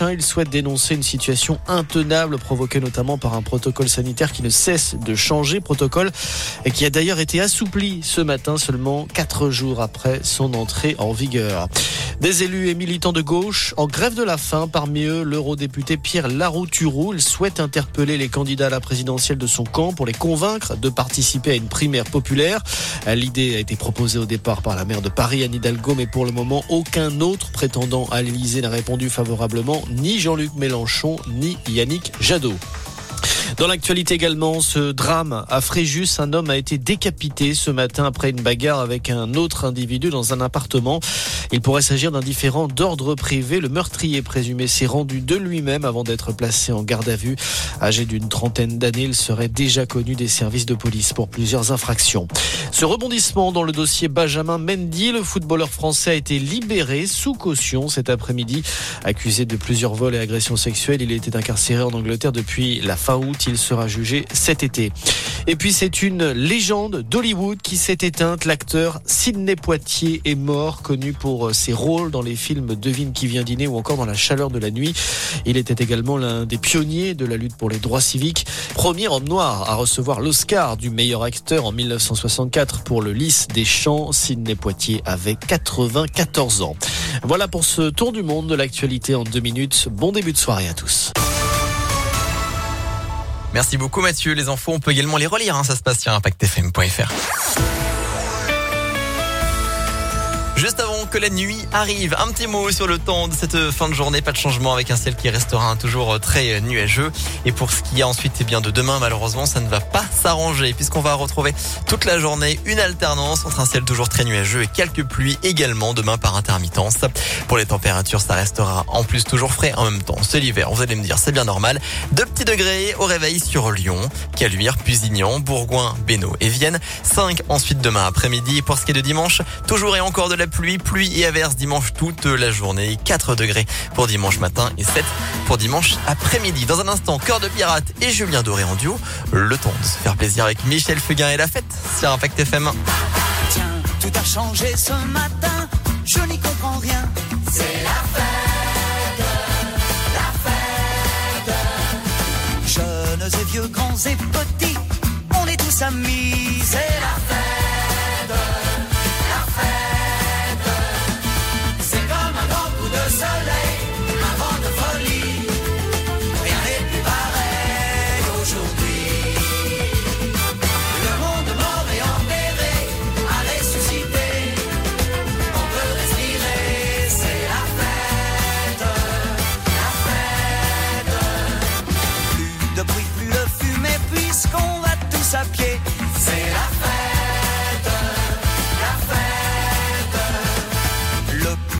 Il souhaite dénoncer une situation intenable provoquée notamment par un protocole sanitaire qui ne cesse de changer, protocole et qui a d'ailleurs été assoupli ce matin seulement quatre jours après son entrée en vigueur. Des élus et militants de gauche en grève de la faim, parmi eux l'eurodéputé Pierre Larouturou. Il souhaite interpeller les candidats à la présidentielle de son camp pour les convaincre de participer à une primaire populaire. L'idée a été proposée au départ par la maire de Paris, Anne Hidalgo, mais pour le moment, aucun autre prétendant à l'Élysée n'a répondu favorablement ni Jean-Luc Mélenchon, ni Yannick Jadot. Dans l'actualité également, ce drame à Fréjus, un homme a été décapité ce matin après une bagarre avec un autre individu dans un appartement. Il pourrait s'agir d'un différent d'ordre privé. Le meurtrier présumé s'est rendu de lui-même avant d'être placé en garde à vue. Âgé d'une trentaine d'années, il serait déjà connu des services de police pour plusieurs infractions. Ce rebondissement dans le dossier Benjamin Mendy, le footballeur français a été libéré sous caution cet après-midi. Accusé de plusieurs vols et agressions sexuelles, il était incarcéré en Angleterre depuis la fin août. Il sera jugé cet été. Et puis c'est une légende d'Hollywood qui s'est éteinte. L'acteur Sidney Poitier est mort, connu pour ses rôles dans les films Devine qui vient dîner ou encore dans La chaleur de la nuit. Il était également l'un des pionniers de la lutte pour les droits civiques. Premier homme noir à recevoir l'Oscar du meilleur acteur en 1964 pour le Lys des Champs. Sidney Poitier avait 94 ans. Voilà pour ce tour du monde de l'actualité en deux minutes. Bon début de soirée à tous. Merci beaucoup Mathieu. Les infos, on peut également les relire. Hein. Ça se passe sur impactfm.fr. Juste avant que la nuit arrive, un petit mot sur le temps de cette fin de journée. Pas de changement avec un ciel qui restera toujours très nuageux. Et pour ce qui est ensuite eh bien de demain, malheureusement, ça ne va pas s'arranger puisqu'on va retrouver toute la journée une alternance entre un ciel toujours très nuageux et quelques pluies également demain par intermittence. Pour les températures, ça restera en plus toujours frais en même temps. C'est l'hiver, vous allez me dire, c'est bien normal. Deux petits degrés au réveil sur Lyon, Caluire, Pusignan, Bourgoin, Bénaud et Vienne. 5 ensuite demain après-midi. Pour ce qui est de dimanche, toujours et encore de la pluie, pluie et averse dimanche toute la journée. 4 degrés pour dimanche matin et 7 pour dimanche après-midi. Dans un instant, Cœur de Pirate et Julien Doré en duo. Le temps de se faire plaisir avec Michel Fugain et la fête sur Impact FM. Tiens,